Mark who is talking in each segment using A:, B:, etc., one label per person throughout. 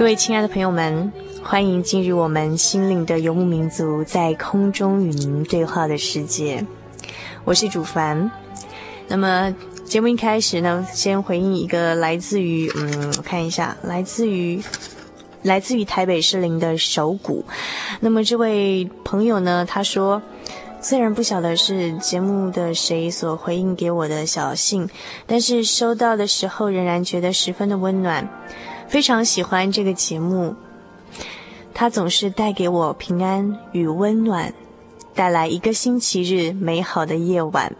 A: 各位亲爱的朋友们，欢迎进入我们心灵的游牧民族在空中与您对话的世界。我是主凡。那么节目一开始呢，先回应一个来自于嗯，我看一下，来自于来自于台北士林的手鼓。那么这位朋友呢，他说，虽然不晓得是节目的谁所回应给我的小信，但是收到的时候仍然觉得十分的温暖。非常喜欢这个节目，它总是带给我平安与温暖，带来一个星期日美好的夜晚。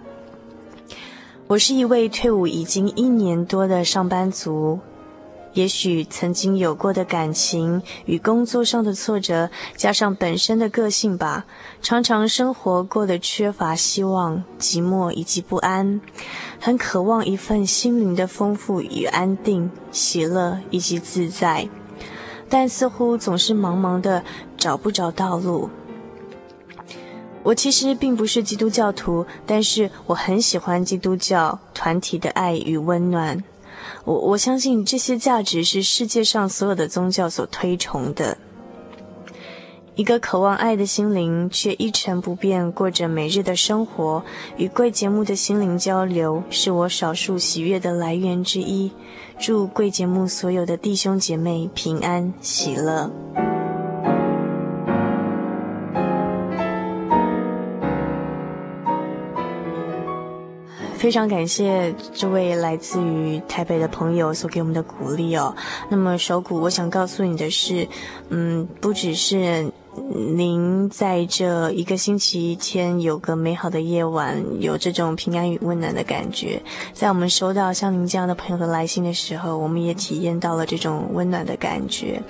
A: 我是一位退伍已经一年多的上班族。也许曾经有过的感情与工作上的挫折，加上本身的个性吧，常常生活过得缺乏希望、寂寞以及不安，很渴望一份心灵的丰富与安定、喜乐以及自在，但似乎总是茫茫的找不着道路。我其实并不是基督教徒，但是我很喜欢基督教团体的爱与温暖。我我相信这些价值是世界上所有的宗教所推崇的。一个渴望爱的心灵，却一成不变过着每日的生活，与贵节目的心灵交流，是我少数喜悦的来源之一。祝贵节目所有的弟兄姐妹平安喜乐。非常感谢这位来自于台北的朋友所给我们的鼓励哦。那么手鼓，我想告诉你的是，嗯，不只是。您在这一个星期天有个美好的夜晚，有这种平安与温暖的感觉。在我们收到像您这样的朋友的来信的时候，我们也体验到了这种温暖的感觉。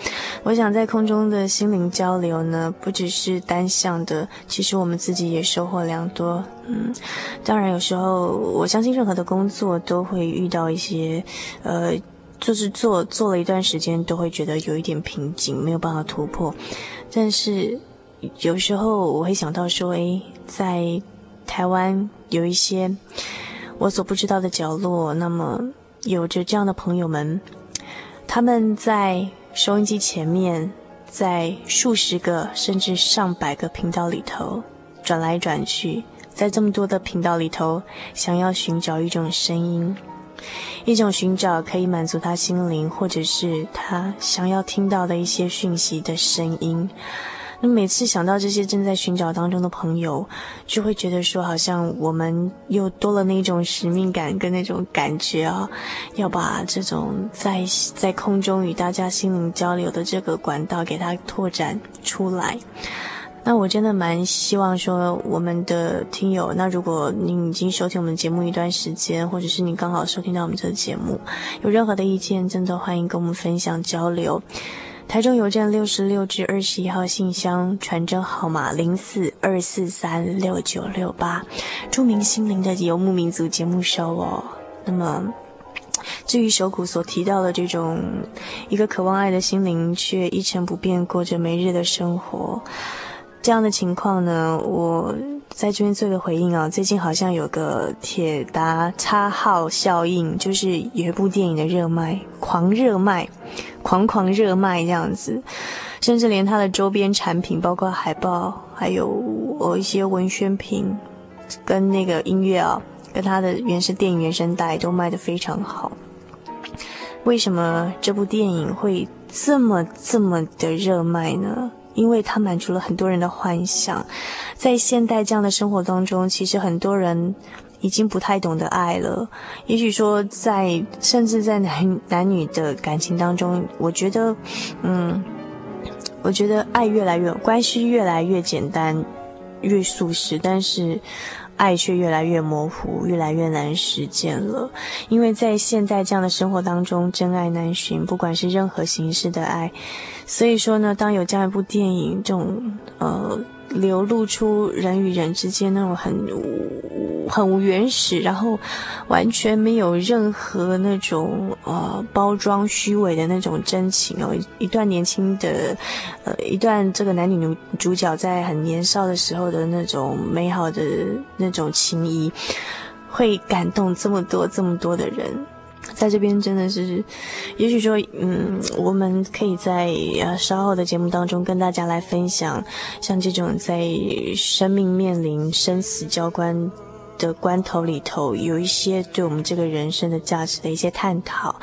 A: 我想在空中的心灵交流呢，不只是单向的，其实我们自己也收获良多。嗯，当然有时候我相信任何的工作都会遇到一些，呃，就是做做了一段时间都会觉得有一点瓶颈，没有办法突破。但是有时候我会想到说，诶，在台湾有一些我所不知道的角落，那么有着这样的朋友们，他们在收音机前面，在数十个甚至上百个频道里头转来转去，在这么多的频道里头，想要寻找一种声音。一种寻找可以满足他心灵，或者是他想要听到的一些讯息的声音。那每次想到这些正在寻找当中的朋友，就会觉得说，好像我们又多了那种使命感跟那种感觉啊，要把这种在在空中与大家心灵交流的这个管道给它拓展出来。那我真的蛮希望说，我们的听友，那如果您已经收听我们节目一段时间，或者是你刚好收听到我们这个节目，有任何的意见，真的欢迎跟我们分享交流。台中邮政六十六至二十一号信箱，传真号码零四二四三六九六八，著名心灵的游牧民族节目收哦。那么。至于手鼓所提到的这种一个渴望爱的心灵，却一成不变过着没日的生活，这样的情况呢，我在这边做个回应啊。最近好像有个铁达叉号效应，就是有一部电影的热卖，狂热卖，狂狂热卖这样子，甚至连它的周边产品，包括海报，还有我一些文宣品，跟那个音乐啊，跟它的原声电影原声带都卖得非常好。为什么这部电影会这么这么的热卖呢？因为它满足了很多人的幻想。在现代这样的生活当中，其实很多人已经不太懂得爱了。也许说在，甚至在男男女的感情当中，我觉得，嗯，我觉得爱越来越，关系越来越简单，越速食，但是。爱却越来越模糊，越来越难实践了。因为在现在这样的生活当中，真爱难寻，不管是任何形式的爱。所以说呢，当有这样一部电影，这种呃。流露出人与人之间那种很很原始，然后完全没有任何那种呃包装虚伪的那种真情哦，一段年轻的呃一段这个男女女主角在很年少的时候的那种美好的那种情谊，会感动这么多这么多的人。在这边真的是，也许说，嗯，我们可以在呃稍后的节目当中跟大家来分享，像这种在生命面临生死交关的关头里头，有一些对我们这个人生的价值的一些探讨，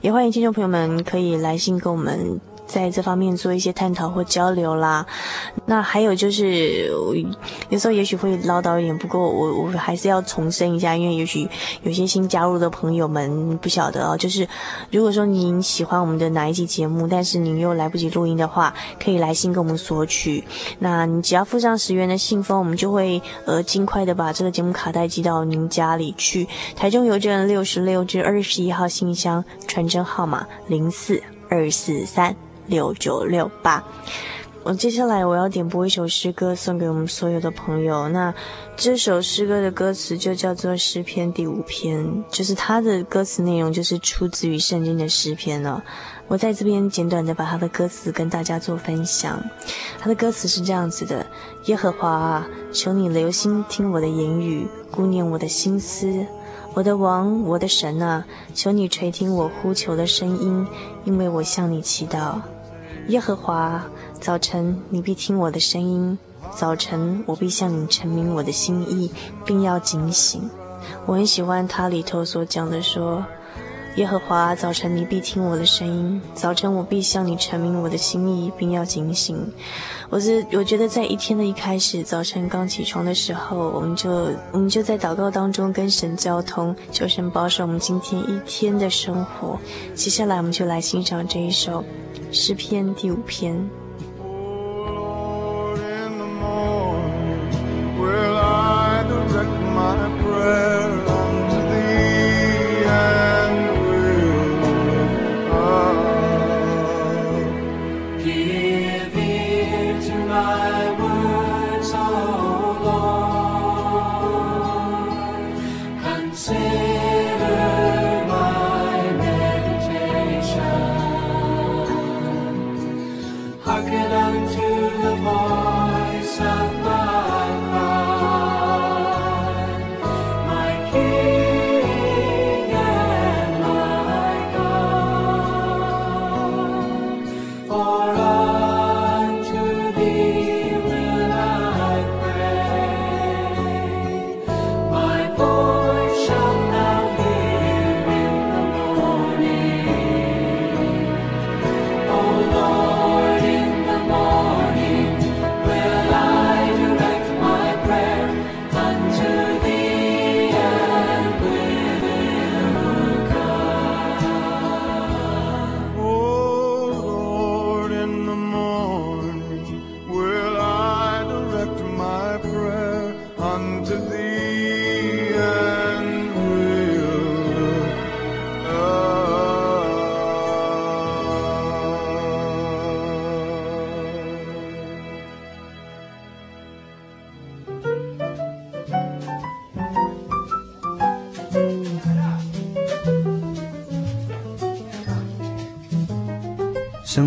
A: 也欢迎听众朋友们可以来信跟我们。在这方面做一些探讨或交流啦，那还有就是，有时候也许会唠叨一点，不过我我还是要重申一下，因为也许有些新加入的朋友们不晓得哦，就是如果说您喜欢我们的哪一期节目，但是您又来不及录音的话，可以来信跟我们索取。那你只要附上十元的信封，我们就会呃尽快的把这个节目卡带寄到您家里去。台中邮政六十六至二十一号信箱，传真号码零四二四三。六九六八，我接下来我要点播一首诗歌送给我们所有的朋友。那这首诗歌的歌词就叫做诗篇第五篇，就是它的歌词内容就是出自于圣经的诗篇了。我在这边简短的把它的歌词跟大家做分享。它的歌词是这样子的：耶和华啊，求你留心听我的言语，顾念我的心思。我的王，我的神啊，求你垂听我呼求的声音，因为我向你祈祷。耶和华，早晨你必听我的声音，早晨我必向你陈明我的心意，并要警醒。我很喜欢他里头所讲的说。耶和华，早晨你必听我的声音，早晨我必向你陈明我的心意，并要警醒。我是我觉得在一天的一开始，早晨刚起床的时候，我们就我们就在祷告当中跟神交通，求神保守我们今天一天的生活。接下来我们就来欣赏这一首诗篇第五篇。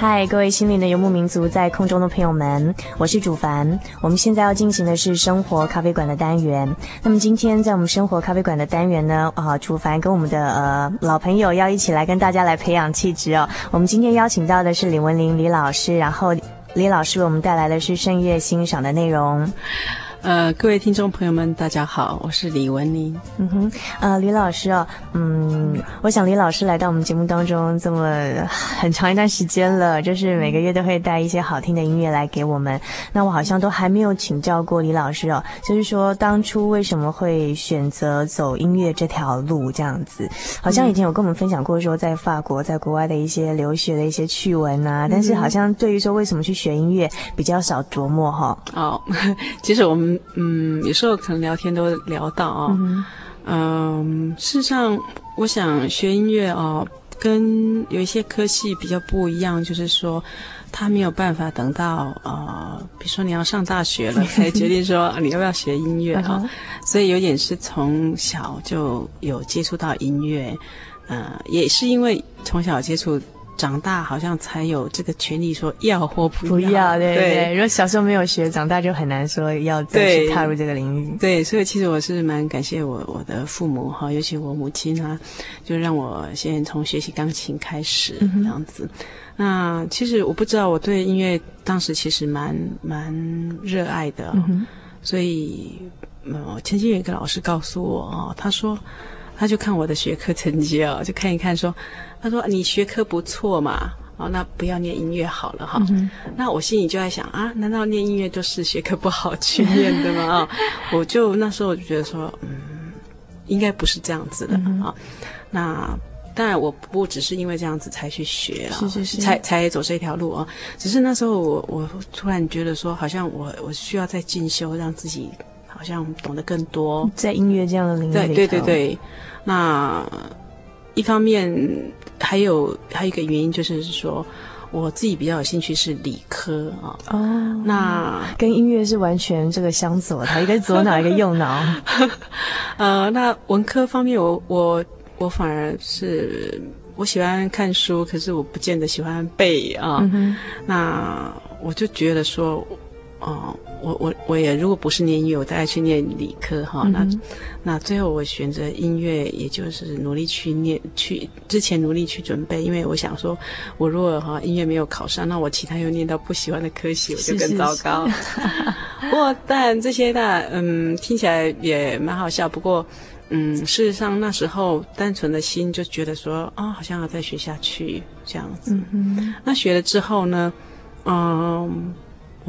A: 嗨，各位心灵的游牧民族，在空中的朋友们，我是主凡。我们现在要进行的是生活咖啡馆的单元。那么今天在我们生活咖啡馆的单元呢，啊，主凡跟我们的呃老朋友要一起来跟大家来培养气质哦。我们今天邀请到的是李文玲李老师，然后李老师为我们带来的是圣乐欣赏的内容。
B: 呃，各位听众朋友们，大家好，我是李文玲。
A: 嗯哼，呃，李老师哦，嗯，我想李老师来到我们节目当中这么很长一段时间了，就是每个月都会带一些好听的音乐来给我们。那我好像都还没有请教过李老师哦，就是说当初为什么会选择走音乐这条路这样子？好像以前有跟我们分享过说在法国、在国外的一些留学的一些趣闻啊，但是好像对于说为什么去学音乐比较少琢磨哈。
B: 哦，其实我们。嗯，有时候可能聊天都聊到啊、哦，嗯，嗯，事实上，我想学音乐哦，跟有一些科系比较不一样，就是说，他没有办法等到呃，比如说你要上大学了才决定说你要不要学音乐啊、哦，所以有点是从小就有接触到音乐，呃，也是因为从小接触。长大好像才有这个权利说要或不要，
A: 不要对对，对。如果小时候没有学，长大就很难说要再去踏入这个领域。
B: 对，对，所以其实我是蛮感谢我我的父母哈，尤其我母亲啊，就让我先从学习钢琴开始这样子。嗯、那其实我不知道我对音乐当时其实蛮蛮热爱的，嗯、所以嗯，曾经有一个老师告诉我哦，他说他就看我的学科成绩哦，就看一看说。他说：“你学科不错嘛，哦，那不要念音乐好了哈。嗯”那我心里就在想啊，难道念音乐就是学科不好去念的吗？啊，我就那时候我就觉得说，嗯，应该不是这样子的啊，嗯。那当然我不只是因为这样子才去学啊，是是是，才才走这条路啊。只是那时候我我突然觉得说，好像我我需要再进修，让自己好像懂得更多，
A: 在音乐这样的领域里。
B: 对对对对，那。一方面还有还有一个原因就是说，我自己比较有兴趣是理科啊。
A: 哦，那跟音乐是完全这个相左的，一个左脑，一个右脑。
B: 呃，那文科方面我，我我我反而是我喜欢看书，可是我不见得喜欢背啊。嗯。那我就觉得说，哦。我我我也如果不是念音乐，我大概去念理科哈。嗯、那那最后我选择音乐，也就是努力去念去之前努力去准备，因为我想说，我如果哈音乐没有考上，那我其他又念到不喜欢的科系，我就更糟糕。不过但这些大嗯听起来也蛮好笑。不过嗯事实上那时候单纯的心就觉得说啊、哦，好像要再学下去这样子。嗯、那学了之后呢，嗯。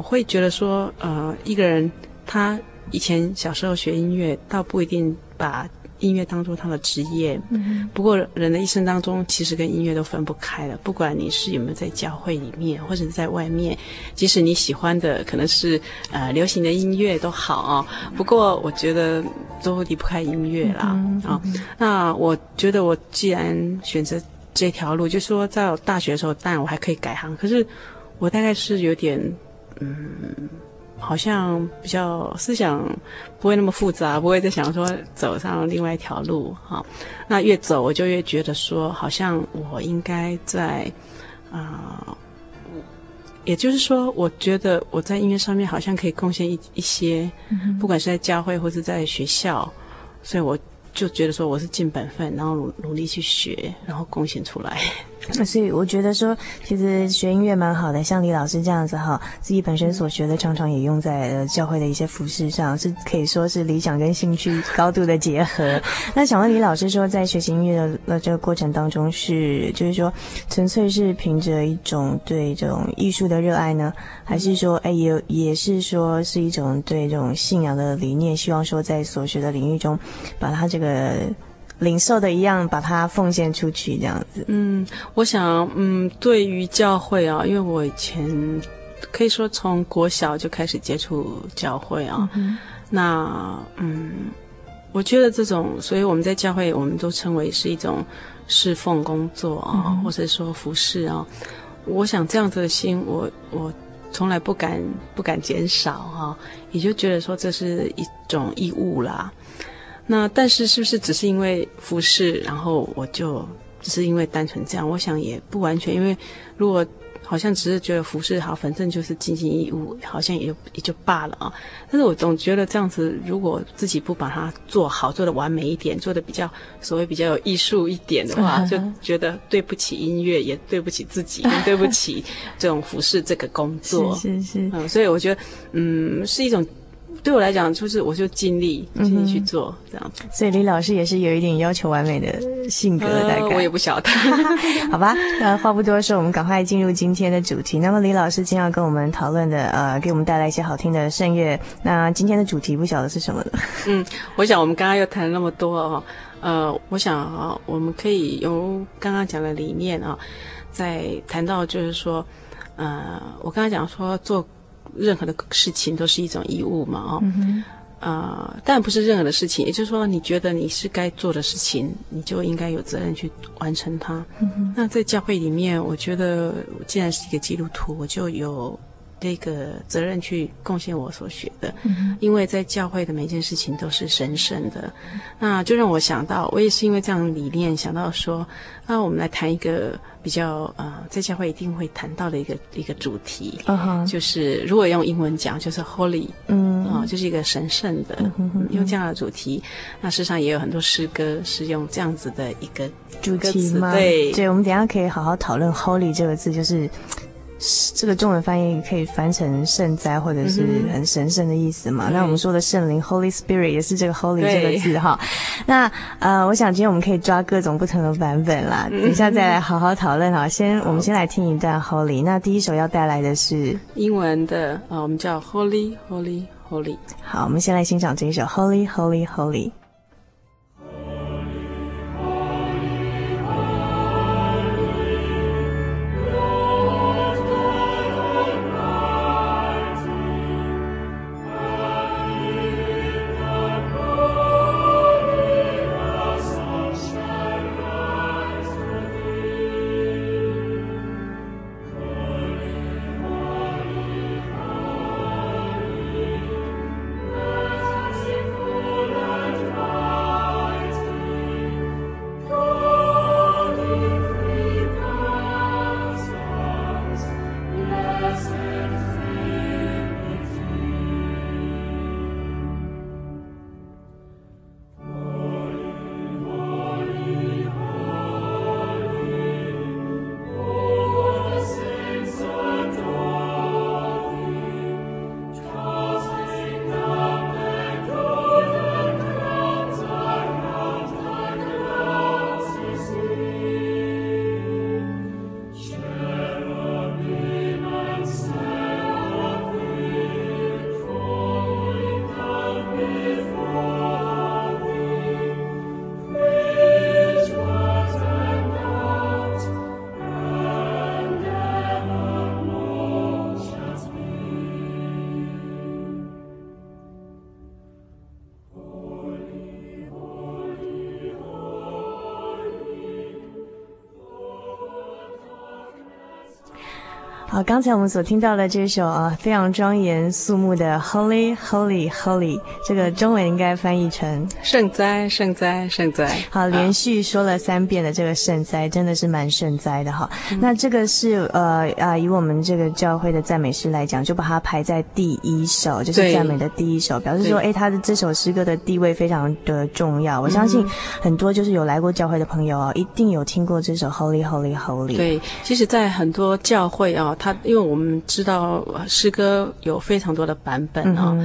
B: 我会觉得说，呃，一个人他以前小时候学音乐，倒不一定把音乐当做他的职业。嗯。不过人的一生当中，其实跟音乐都分不开了。不管你是有没有在教会里面，或者是在外面，即使你喜欢的可能是呃流行的音乐都好啊。不过我觉得都离不开音乐啦。嗯。啊，那我觉得我既然选择这条路，就是说在我大学的时候，当然我还可以改行。可是我大概是有点。嗯，好像比较思想不会那么复杂，不会再想说走上另外一条路哈。那越走我就越觉得说，好像我应该在啊、呃，也就是说，我觉得我在音乐上面好像可以贡献一一些，不管是在教会或是在学校，所以我就觉得说我是尽本分，然后努努力去学，然后贡献出来。
A: 所以我觉得说，其实学音乐蛮好的，像李老师这样子哈，自己本身所学的常常也用在呃教会的一些服事上，是可以说是理想跟兴趣高度的结合。那想问李老师说，在学习音乐的这个过程当中是，就是说纯粹是凭着一种对这种艺术的热爱呢，还是说哎也也是说是一种对这种信仰的理念，希望说在所学的领域中，把它这个。领受的一样，把它奉献出去，这样子。
B: 嗯，我想，嗯，对于教会啊，因为我以前可以说从国小就开始接触教会啊，嗯、那嗯，我觉得这种，所以我们在教会，我们都称为是一种侍奉工作啊，嗯、或者说服侍啊。我想这样子的心，我我从来不敢不敢减少哈，也就觉得说这是一种义务啦。那但是是不是只是因为服饰，然后我就只是因为单纯这样？我想也不完全，因为如果好像只是觉得服饰好，反正就是尽尽义务，好像也就也就罢了啊。但是我总觉得这样子，如果自己不把它做好，做的完美一点，做的比较所谓比较有艺术一点的话，就觉得对不起音乐，也对不起自己，也对不起这种服饰这个工作。
A: 是是是，
B: 嗯，所以我觉得，嗯，是一种。对我来讲，就是我就尽力尽力去做、嗯、这样子。
A: 所以李老师也是有一点要求完美的性格，大概、
B: 呃、我也不晓得。
A: 好吧，那话不多说，我们赶快进入今天的主题。那么李老师今天要跟我们讨论的，呃，给我们带来一些好听的圣乐。那今天的主题不晓得是什么呢？
B: 嗯，我想我们刚刚又谈了那么多哦，呃，我想啊，我们可以由刚刚讲的理念啊，再谈到就是说，呃，我刚刚讲说做。任何的事情都是一种义务嘛，哦，嗯、呃，但不是任何的事情，也就是说，你觉得你是该做的事情，你就应该有责任去完成它。嗯、那在教会里面，我觉得既然是一个基督徒，我就有。这个责任去贡献我所学的，嗯，因为在教会的每件事情都是神圣的，那就让我想到，我也是因为这样的理念想到说，那我们来谈一个比较呃，在教会一定会谈到的一个一个主题，uh-huh. 就是如果用英文讲，就是 Holy，嗯，啊，就是一个神圣的，嗯，用这样的主题，那事实上也有很多诗歌是用这样子的一个
A: 主题吗？
B: 对，
A: 对，我们等一下可以好好讨论 Holy 这个字，就是。这个中文翻译可以翻成圣哉，或者是很神圣的意思嘛？嗯、那我们说的圣灵 Holy Spirit 也是这个 Holy 这个字哈。那呃，我想今天我们可以抓各种不同的版本啦，嗯、等一下再来好好讨论哈。先我们先来听一段 Holy。那第一首要带来的是
B: 英文的啊，我们叫 Holy Holy Holy。
A: 好，我们先来欣赏这一首 Holy Holy Holy。好，刚才我们所听到的这首啊，非常庄严肃穆的 Holy Holy Holy，这个中文应该翻译成
B: 圣哉圣哉圣哉。
A: 好，连续说了三遍的这个圣哉，真的是蛮圣哉的哈。嗯、那这个是呃啊，以我们这个教会的赞美诗来讲，就把它排在第一首，就是赞美的第一首，表示说，哎，他的这首诗歌的地位非常的重要。我相信很多就是有来过教会的朋友啊，一定有听过这首 Holy Holy Holy。
B: 对，其实，在很多教会啊。他因为我们知道诗歌有非常多的版本啊、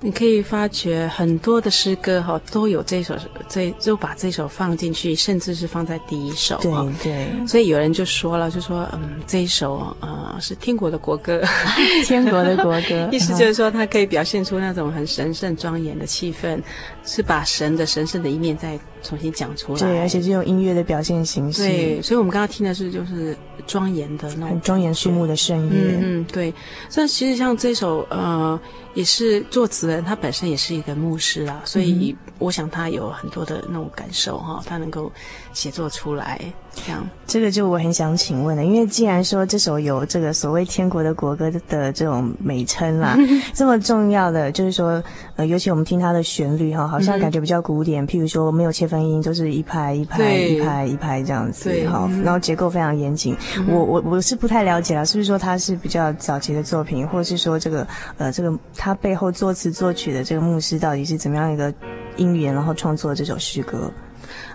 B: 你可以发觉很多的诗歌哈、哦、都有这首这就把这首放进去，甚至是放在第一首。
A: 对对，
B: 所以有人就说了，就说嗯这一首呃是天国的国歌，
A: 天国的国歌，
B: 意思就是说它可以表现出那种很神圣庄严的气氛，是把神的神圣的一面再重新讲出来。
A: 对，而且是用音乐的表现形式。
B: 对，所以我们刚刚听的是就是庄严的那种
A: 很庄严肃穆的圣乐。
B: 嗯嗯，对。所以其实像这首呃，也是作词人他本身也是一个牧师啊，所以我想他有很多的那种感受哈，他能够写作出来。这样，
A: 这个就我很想请问了，因为既然说这首有这个所谓天国的国歌的这种美称啦，这么重要的就是说，呃，尤其我们听它的旋律哈，好像感觉比较古典，譬如说没有切分音，都是一拍一拍一拍一拍这样子，好，然后结构非常严谨。我我我是不太了解了，是不是说它是比较早期的作品，或者是说这个呃这个它背后作词作曲的这个牧师到底是怎么样一个因缘，然后创作这首诗歌？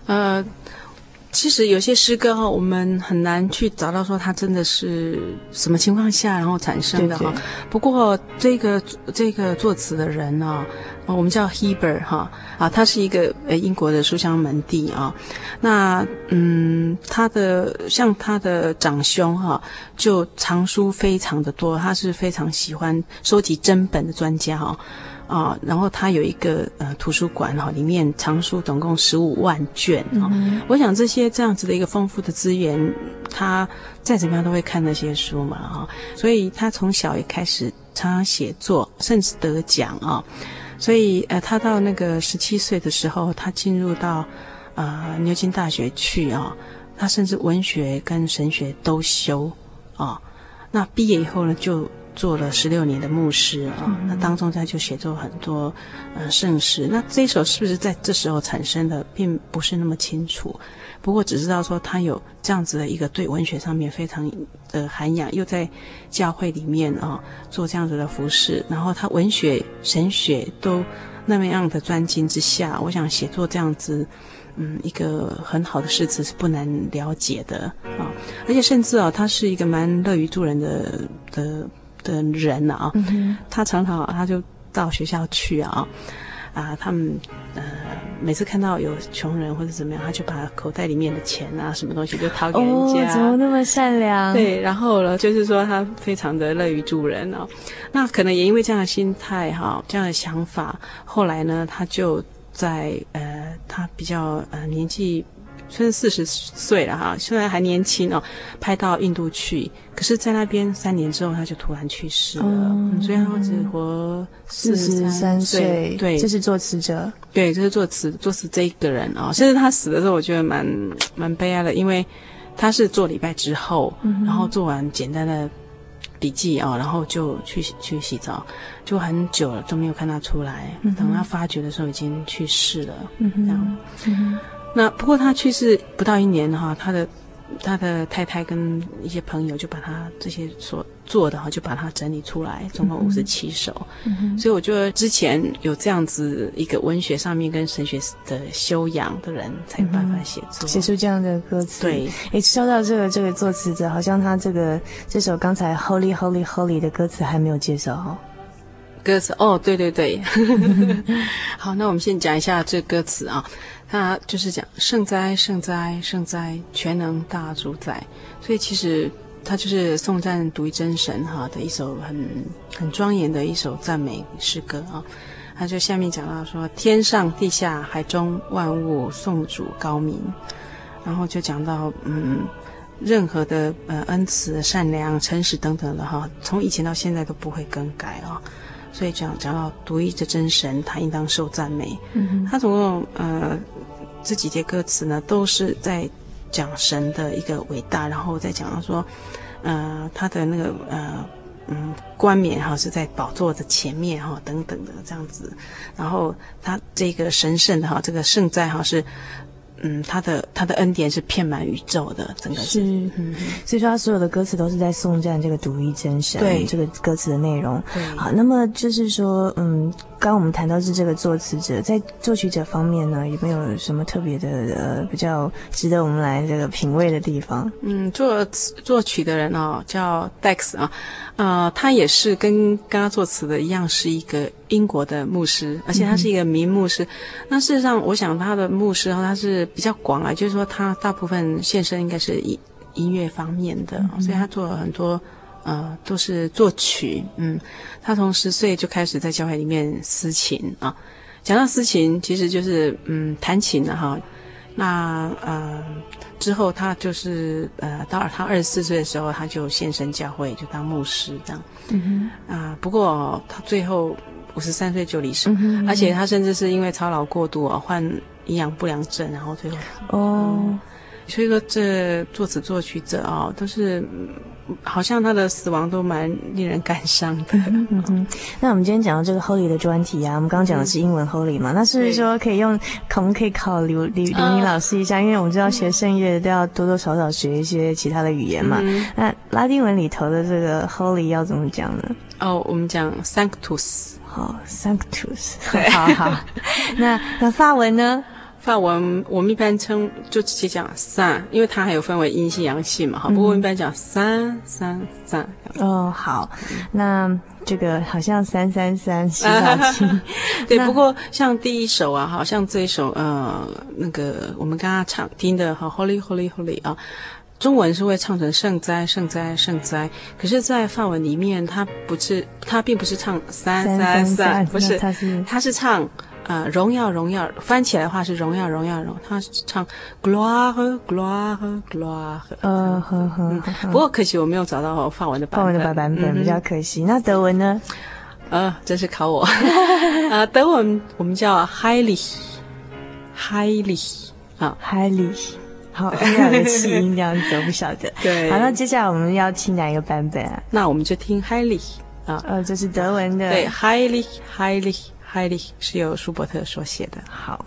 A: 呃。
B: 其实有些诗歌哈，我们很难去找到说它真的是什么情况下然后产生的哈。不过这个这个作词的人呢，我们叫 Heber 哈啊，他是一个呃英国的书香门第啊。那嗯，他的像他的长兄哈，就藏书非常的多，他是非常喜欢收集珍本的专家哈。啊，然后他有一个呃图书馆哈，里面藏书总共十五万卷我想这些这样子的一个丰富的资源，他再怎么样都会看那些书嘛哈。所以他从小也开始常常写作，甚至得奖啊。所以呃，他到那个十七岁的时候，他进入到呃牛津大学去啊。他甚至文学跟神学都修啊。那毕业以后呢，就。做了十六年的牧师啊，嗯、那当中他就写作很多呃圣诗。那这一首是不是在这时候产生的，并不是那么清楚。不过只知道说他有这样子的一个对文学上面非常的涵养，又在教会里面啊做这样子的服饰，然后他文学神学都那么样的专精之下，我想写作这样子嗯一个很好的诗词是不难了解的啊。而且甚至啊，他是一个蛮乐于助人的的。的人啊，嗯、他常常他就到学校去啊，啊，他们呃每次看到有穷人或者怎么样，他就把口袋里面的钱啊什么东西就掏给人家。
A: 哦，怎么那么善良？
B: 对，然后呢，就是说他非常的乐于助人啊。那可能也因为这样的心态哈，这样的想法，后来呢，他就在呃，他比较呃年纪。虽然四十岁了哈，虽然还年轻哦，拍到印度去，可是，在那边三年之后，他就突然去世了。嗯，所以他只活四十三岁。对，
A: 这是作词者。
B: 对，这是作词作词这一个人啊。其实他死的时候，我觉得蛮蛮悲哀的，因为他是做礼拜之后，嗯、然后做完简单的笔记啊，然后就去去洗澡，就很久了都没有看他出来。嗯、等他发觉的时候，已经去世了。嗯哼这样。嗯那不过他去世不到一年哈，他的他的太太跟一些朋友就把他这些所做的哈，就把它整理出来，总共五十七首。所以我觉得之前有这样子一个文学上面跟神学的修养的人，才有办法写作，
A: 写出这样的歌词。
B: 对，
A: 诶，说到这个这个作词者，好像他这个这首刚才 Holy Holy Holy 的歌词还没有介绍哈。
B: 歌词哦，对对对，好，那我们先讲一下这歌词啊。他就是讲圣哉圣哉圣哉，全能大主宰，所以其实他就是颂赞独一真神哈的一首很很庄严的一首赞美诗歌啊。他就下面讲到说，天上地下海中万物颂主高明，然后就讲到嗯，任何的呃恩慈、善良、诚实等等的哈，从以前到现在都不会更改啊。所以讲讲到独一的真神，他应当受赞美。嗯哼，他总共呃这几节歌词呢，都是在讲神的一个伟大，然后再讲到说，呃，他的那个呃嗯冠冕哈是在宝座的前面哈等等的这样子，然后他这个神圣的哈这个圣在哈是。嗯，他的他的恩典是遍满宇宙的，整个是，嗯，
A: 所以说他所有的歌词都是在颂赞这个独一真神。
B: 对，
A: 这个歌词的内容。
B: 对，
A: 好，那么就是说，嗯，刚刚我们谈到是这个作词者，在作曲者方面呢，有没有什么特别的呃比较值得我们来这个品味的地方？
B: 嗯，作作曲的人哦，叫 Dex 啊。呃，他也是跟刚刚作词的一样，是一个英国的牧师，而且他是一个名牧师。嗯、那事实上，我想他的牧师他是比较广啊，就是说他大部分献身应该是音音乐方面的，嗯、所以他做了很多呃都是作曲。嗯，他从十岁就开始在教会里面司琴啊。讲到司琴，其实就是嗯弹琴的哈。那呃之后他就是呃到了他二十四岁的时候，他就献身教会，就当牧师这样。嗯哼。啊、呃，不过他最后五十三岁就离世，嗯嗯，而且他甚至是因为操劳过度啊，患营养不良症，然后最后哦。嗯所以说，这作词作曲者啊、哦，都是好像他的死亡都蛮令人感伤的。嗯嗯、
A: 那我们今天讲到这个 Holy 的专题啊，我们刚刚讲的是英文 Holy 嘛？嗯、那是不是说可以用，可不可以考刘刘刘宁老师一下？因为我们知道学圣乐都要多多少少学一些其他的语言嘛。嗯、那拉丁文里头的这个 Holy 要怎么讲呢？
B: 哦，我们讲 Sanctus。
A: 好，Sanctus。好好。那那法文呢？
B: 法文我们一般称就直接讲三，因为它还有分为阴性阳性嘛，哈。不过我们一般讲三三三。
A: 哦，好，那这个好像三三三洗澡机。
B: 对，不过像第一首啊，好像这一首呃，那个我们刚刚唱听的哈，Holy Holy Holy 啊，中文是会唱成圣哉圣哉圣哉，可是，在法文里面，它不是，它并不是唱三三三，不是，它是唱。呃，荣耀荣耀，翻起来的话是荣耀荣耀荣，他唱 gloire。呃呵呵，不过可惜我没有找到法文的版本，
A: 法文的版本比较可惜。那德文呢？
B: 呃，真是考我。呃，德文我们叫 heilig 啊
A: heilig 好，两个气音这样子，我不晓得。对。好，那接下来我们要听哪一个版本啊？
B: 那我们就听 heilig 啊，
A: 呃，这是德文的。
B: 对 heilig。海莉是由舒伯特所写的。
A: 好。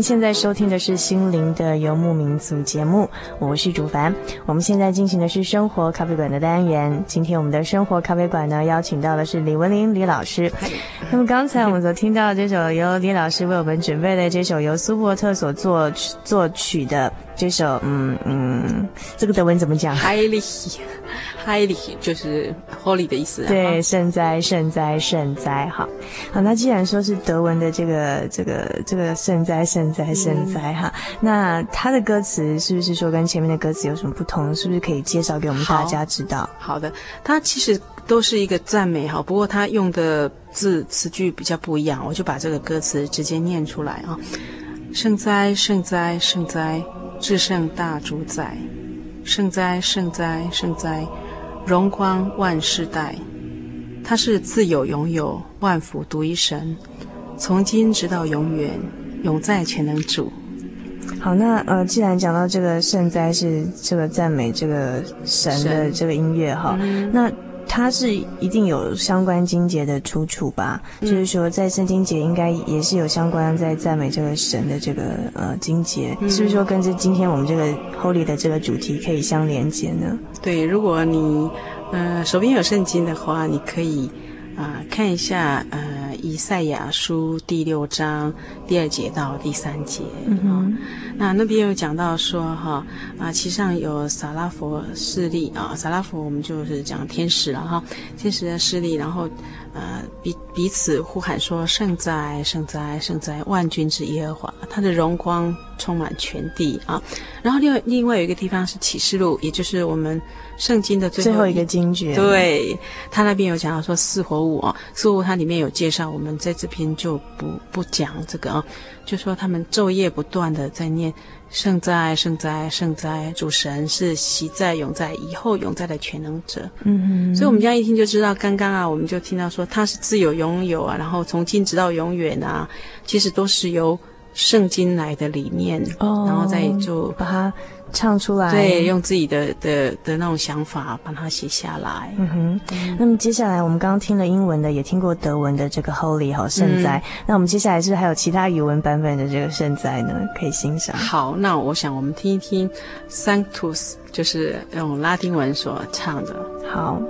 A: 您现在收听的是《心灵的游牧民族》节目，我是主凡。我们现在进行的是生活咖啡馆的单元。今天我们的生活咖啡馆呢，邀请到的是李文林李老师。那么刚才我们所听到的这首由李老师为我们准备的这首由苏伯特所作作曲的这首，嗯嗯，这个德文怎么讲
B: ？Heilig Heilig 就是 Holy 的意思。
A: 对，圣哉圣哉圣哉。哈，好，那既然说是德文的这个这个这个圣哉圣。哉，圣哉哈！那他的歌词是不是说跟前面的歌词有什么不同？是不是可以介绍给我们大家知道？
B: 好，好的，他其实都是一个赞美哈，不过他用的字词句比较不一样，我就把这个歌词直接念出来啊！圣哉，圣哉，圣哉，至圣大主宰！圣哉，圣哉，圣哉，荣光万世代！他是自有永有万福独一神，从今直到永远。永在全能主，
A: 好，那呃，既然讲到这个圣哉是这个赞美这个神的这个音乐哈，嗯、那它是一定有相关经节的出处吧？嗯、就是说，在圣经节应该也是有相关在赞美这个神的这个呃经节，嗯、是不是说跟这今天我们这个 Holy 的这个主题可以相连接呢？
B: 对，如果你呃手边有圣经的话，你可以啊、呃、看一下呃以赛亚书第六章第二节到第三节，嗯。哦那那边有讲到说哈啊，其上有撒拉佛势力啊，撒拉佛我们就是讲天使了哈，天使的势力，然后呃彼彼此呼喊说圣哉圣哉圣哉万军之耶和华，他的荣光充满全地啊。然后另外另外有一个地方是启示录，也就是我们圣经的最后
A: 最后一个经卷，
B: 对他那边有讲到说四活物啊，四活物它里面有介绍，我们在这边就不不讲这个啊。就说他们昼夜不断的在念圣哉圣哉圣哉，主神是昔在永在以后永在的全能者。嗯嗯，所以我们这样一听就知道，刚刚啊，我们就听到说他是自有拥有啊，然后从今直到永远啊，其实都是由圣经来的理念，哦、然后再就
A: 把它。唱出来，
B: 对，用自己的的的那种想法把它写下来。
A: 嗯哼，嗯，那么接下来我们刚刚听了英文的，也听过德文的这个 Holy 哈圣哉。嗯、那我们接下来是不是还有其他语文版本的这个圣哉呢？可以欣赏。
B: 好，那我想我们听一听 Sanctus，就是用拉丁文所唱的。
A: 好。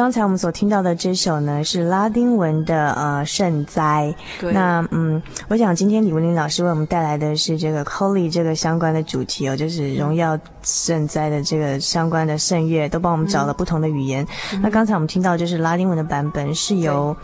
A: 刚才我们所听到的这首呢，是拉丁文的呃圣哉。对。那嗯，我想今天李文林老师为我们带来的是这个 Holy 这个相关的主题哦，就是荣耀圣哉的这个相关的圣乐，都帮我们找了不同的语言。嗯、那刚才我们听到就是拉丁文的版本，是由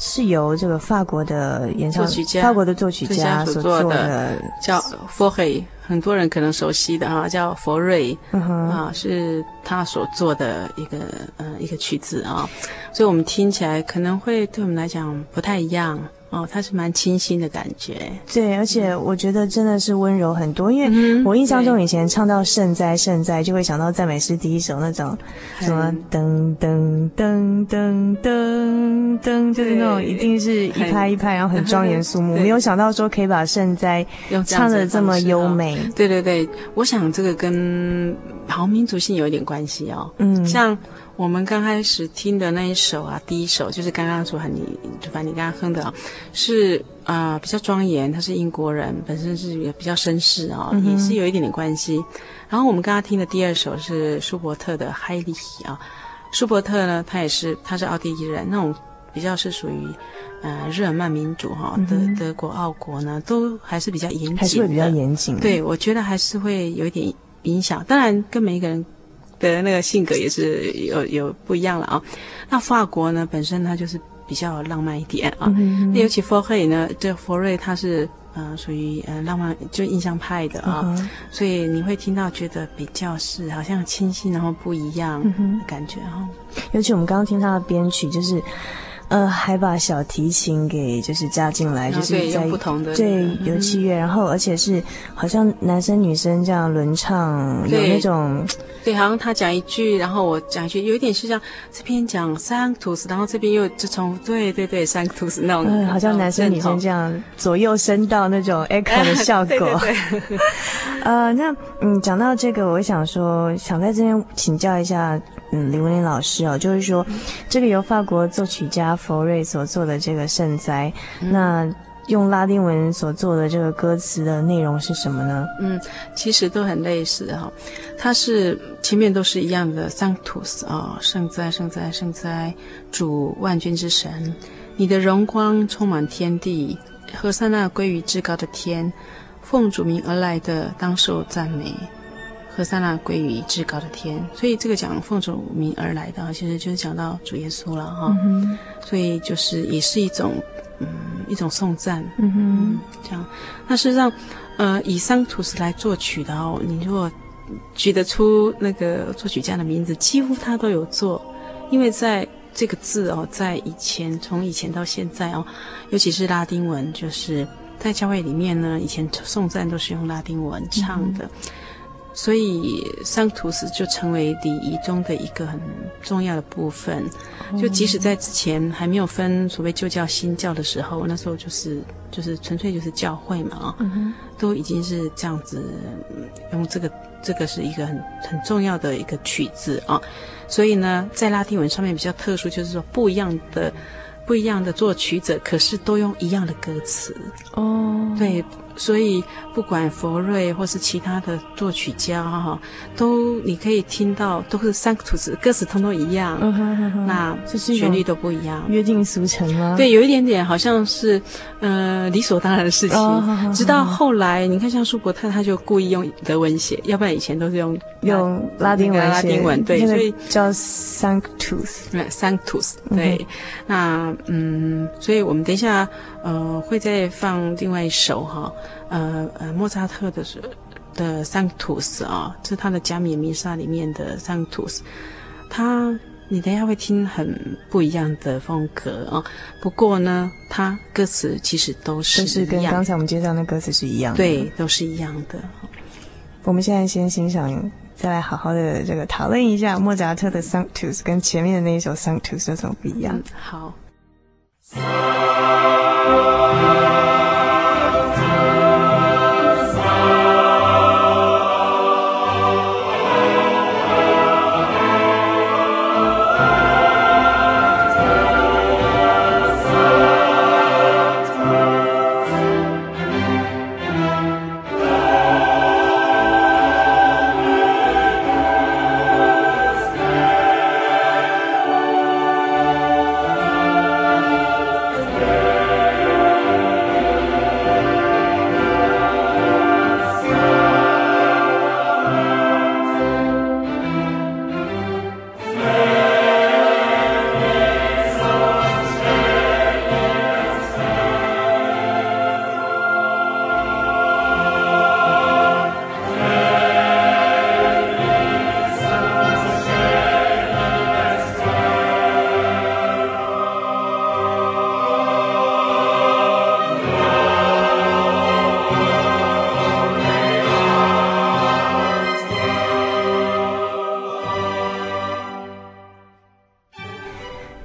A: 是由这个法国的演唱法国的作曲家所做的，
B: 叫 Fauré 很多人可能熟悉的哈，叫佛瑞，啊、uh. 是他所做的一个呃一个曲子啊，所以我们听起来可能会对我们来讲不太一样。哦，它是蛮清新的感觉，
A: 对，而且我觉得真的是温柔很多。因为我印象中以前唱到圣哉圣哉，就会想到赞美诗第一首那种什么噔噔噔噔噔噔，就是那种一定是一拍一拍，然后很庄严肃穆。没有想到说可以把圣哉唱的这么优美。
B: 对对对，我想这个跟好民族性有一点关系哦。嗯，像。我们刚开始听的那一首啊，第一首就是刚刚说你，就反正你刚刚哼的啊，是啊、呃、比较庄严，他是英国人，本身是也比较绅士啊，嗯、也是有一点点关系。然后我们刚刚听的第二首是舒伯特的《海里》啊，舒伯特呢，他也是他是奥地利人，那种比较是属于呃日耳曼民族哈，德、德国、奥国呢，都还是比较严谨，
A: 还是会比较严谨。
B: 对，我觉得还是会有一点影响，当然跟每一个人。的那个性格也是有有不一样了啊。那法国呢，本身它就是比较浪漫一点啊。那、嗯、那尤其佛瑞呢，这佛瑞他是呃属于呃浪漫，就印象派的啊。嗯、所以你会听到觉得比较是好像清新，然后不一样的感觉哈。
A: 尤其我们刚刚听他的编曲，就是呃，还把小提琴给就是加进来，就是在
B: 不同的
A: 对有器乐，然后而且是好像男生女生这样轮唱，有那种
B: 对，好像他讲一句，然后我讲一句，有一点是像这边讲 Sanctus，然后这边又就从对对对 Sanctus 那种，
A: 嗯，好像男生女生这样左右声道那种 echo 的效果。对对对 呃，那嗯，讲到这个，我想说，想在这边请教一下。嗯，林文林老师哦，就是说，这个由法国作曲家佛瑞所做的这个圣哉，嗯、那用拉丁文所做的这个歌词的内容是什么呢？
B: 嗯，其实都很类似哈、哦，它是前面都是一样的，Sanctus 啊、哦，圣哉，圣哉，圣哉，主万军之神，你的荣光充满天地，何塞那归于至高的天，奉主名而来的当受赞美。和散那归于至高的天，所以这个讲奉主名而来的，其实就是讲到主耶稣了哈。嗯、所以就是也是一种，嗯，一种颂赞。嗯哼嗯，这样。那事实上，呃，以桑图斯来作曲的哦，你如果举得出那个作曲家的名字，几乎他都有做，因为在这个字哦，在以前从以前到现在哦，尤其是拉丁文，就是在教会里面呢，以前颂赞都是用拉丁文唱的。嗯所以，桑图斯就成为礼仪中的一个很重要的部分。就即使在之前还没有分所谓旧教新教的时候，那时候就是就是纯粹就是教会嘛啊，都已经是这样子用这个这个是一个很很重要的一个曲子啊。所以呢，在拉丁文上面比较特殊，就是说不一样的不一样的作曲者，可是都用一样的歌词哦，对。所以，不管佛瑞或是其他的作曲家哈，都你可以听到都是 Sanctus，歌词通通一样，嗯、哼哼哼。那旋律都不一样，
A: 约定俗成吗？
B: 对，有一点点好像是呃理所当然的事情。哦、好好好直到后来，你看像舒伯特，他就故意用德文写，要不然以前都是用
A: 用拉丁文，
B: 拉丁文对，所以
A: 叫 Sanctus，
B: 对。那嗯，所以我们等一下呃会再放另外一首哈。呃呃，莫扎特的是的 Sanctus 啊，是他的加冕弥撒里面的 Sanctus。他你等一下会听很不一样的风格啊。不过呢，他歌词其实都是
A: 都是跟刚才我们介绍的歌词是一样的，
B: 对，都是一样的。
A: 我们现在先欣赏，再来好好的这个讨论一下莫扎特的 Sanctus 跟前面的那一首 Sanctus 有什么不一样？嗯、
B: 好。Thank you.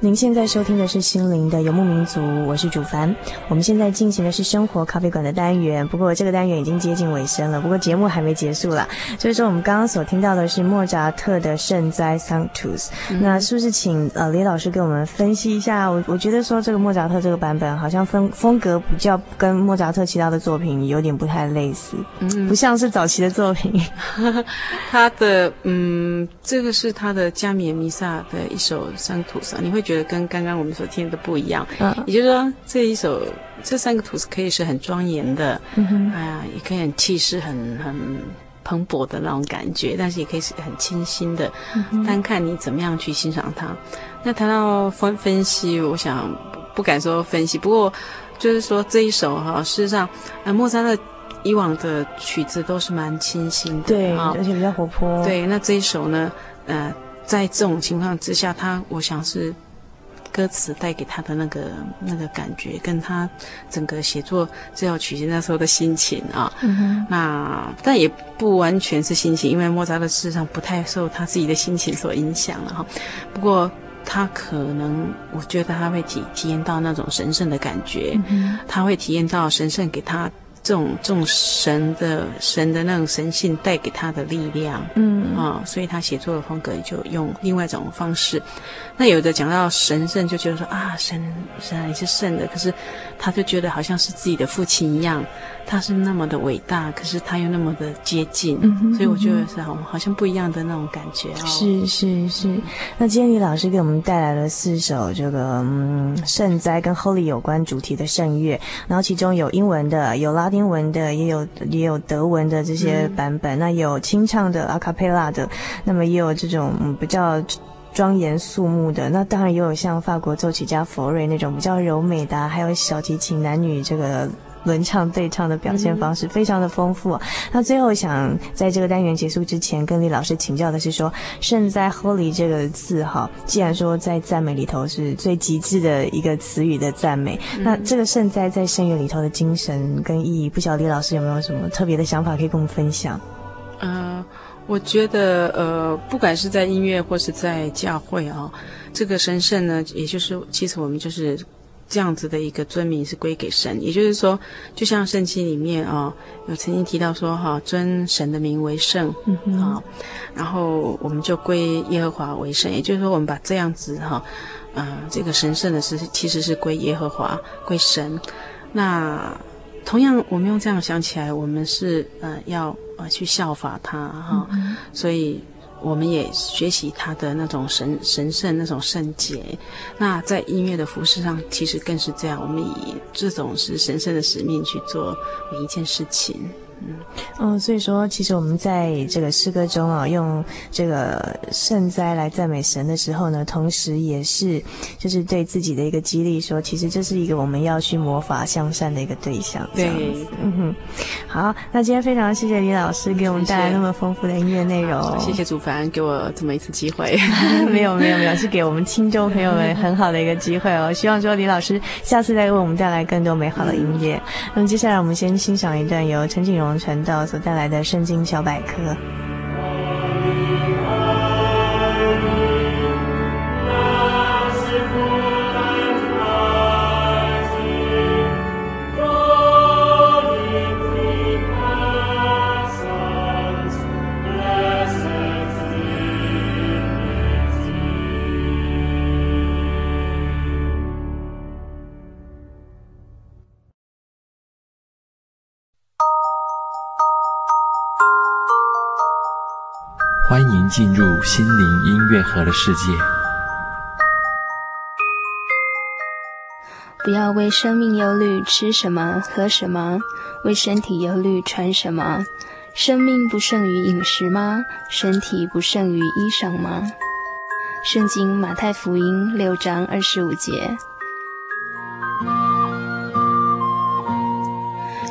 A: 您现在收听的是心灵的游牧民族，我是主凡。我们现在进行的是生活咖啡馆的单元，不过这个单元已经接近尾声了，不过节目还没结束啦。所以说，我们刚刚所听到的是莫扎特的圣哉 Sanctus。嗯、那是不是请呃李老师给我们分析一下？我我觉得说这个莫扎特这个版本好像风风格比较跟莫扎特其他的作品有点不太类似，嗯，不像是早期的作品。
B: 他的嗯，这个是他的加冕弥撒的一首 Sanctus 啊，你会觉得。跟刚刚我们所听的不一样，嗯，也就是说这一首这三个图是可以是很庄严的，嗯哼，哎呀，也可以很气势很很蓬勃的那种感觉，但是也可以是很清新的，嗯，单看你怎么样去欣赏它。那谈到分分析，我想不敢说分析，不过就是说这一首哈，事实上，呃，莫扎特以往的曲子都是蛮清新的，
A: 对，而且比较活泼，
B: 对。那这一首呢，呃，在这种情况之下，他我想是。歌词带给他的那个那个感觉，跟他整个写作这首曲子那时候的心情啊。嗯。那但也不完全是心情，因为莫扎特事实上不太受他自己的心情所影响了哈。不过他可能，我觉得他会体体验到那种神圣的感觉，嗯。他会体验到神圣给他。这种这种神的神的那种神性带给他的力量，嗯啊、哦，所以他写作的风格也就用另外一种方式。那有的讲到神圣，就觉得说啊，神神也是圣的，可是他就觉得好像是自己的父亲一样，他是那么的伟大，可是他又那么的接近，嗯哼，所以我觉得是好好像不一样的那种感觉哦。
A: 是是是。那今天李老师给我们带来了四首这个嗯圣哉跟 Holy 有关主题的圣乐，然后其中有英文的，有拉丁文的，也有也有德文的这些版本，嗯、那有清唱的阿卡贝拉的，那么也有这种、嗯、比较庄严肃穆的，那当然也有像法国作曲家佛瑞那种比较柔美的、啊，还有小提琴男女这个。轮唱对唱的表现方式非常的丰富。嗯、那最后想在这个单元结束之前，跟李老师请教的是说，胜哉 Holy 这个字哈，既然说在赞美里头是最极致的一个词语的赞美，嗯、那这个胜哉在圣乐里头的精神跟意义，不晓得李老师有没有什么特别的想法可以跟我们分享？
B: 呃，我觉得呃，不管是在音乐或是在教会啊、哦，这个神圣呢，也就是其实我们就是。这样子的一个尊名是归给神，也就是说，就像圣经里面啊、哦，有曾经提到说哈，尊神的名为圣，啊，然后我们就归耶和华为圣，也就是说，我们把这样子哈，啊，这个神圣的事其实是归耶和华归神。那同样，我们用这样想起来，我们是呃要呃去效法他哈，嗯、所以。我们也学习他的那种神神圣那种圣洁，那在音乐的服饰上，其实更是这样。我们以这种是神圣的使命去做每一件事情。嗯，
A: 哦，所以说，其实我们在这个诗歌中啊，用这个圣哉来赞美神的时候呢，同时也是就是对自己的一个激励，说其实这是一个我们要去魔法向善的一个对象。
B: 对，
A: 嗯哼。好，那今天非常谢谢李老师给我们带来那么丰富的音乐内容。
B: 谢谢祖凡给我这么一次机会。
A: 没有没有没有，是给我们听众朋友们很好的一个机会哦。希望说李老师下次再为我们带来更多美好的音乐。嗯、那么接下来我们先欣赏一段由陈景荣传道所带来的圣经小百科。
C: 欢迎进入心灵音乐盒的世界。
D: 不要为生命忧虑，吃什么，喝什么；为身体忧虑，穿什么。生命不胜于饮食吗？身体不胜于衣裳吗？圣经马太福音六章二十五节。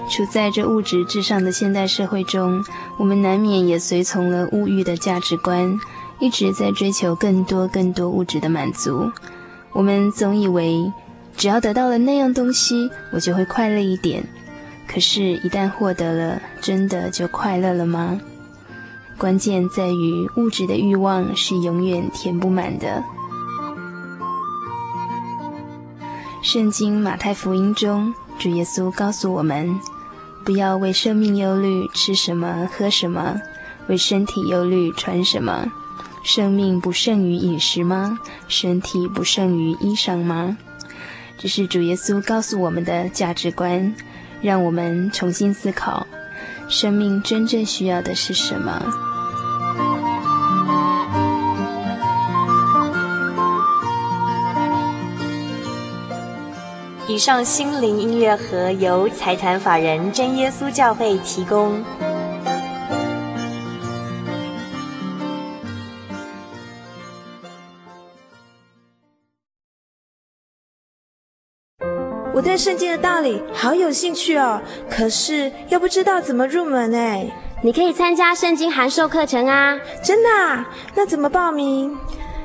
D: 处在这物质至上的现代社会中，我们难免也随从了物欲的价值观，一直在追求更多更多物质的满足。我们总以为，只要得到了那样东西，我就会快乐一点。可是，一旦获得了，真的就快乐了吗？关键在于物质的欲望是永远填不满的。圣经马太福音中，主耶稣告诉我们。不要为生命忧虑，吃什么，喝什么；为身体忧虑，穿什么。生命不胜于饮食吗？身体不胜于衣裳吗？这是主耶稣告诉我们的价值观，让我们重新思考，生命真正需要的是什么。
E: 以上心灵音乐盒由财团法人真耶稣教会提供。
F: 我对圣经的道理好有兴趣哦，可是又不知道怎么入门哎。
G: 你可以参加圣经函授课程啊！
F: 真的啊？那怎么报名？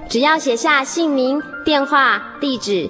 G: 只要写下姓名、电话、地址，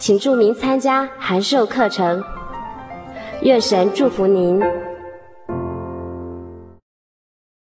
G: 请注明参加函授课程。愿神祝福您。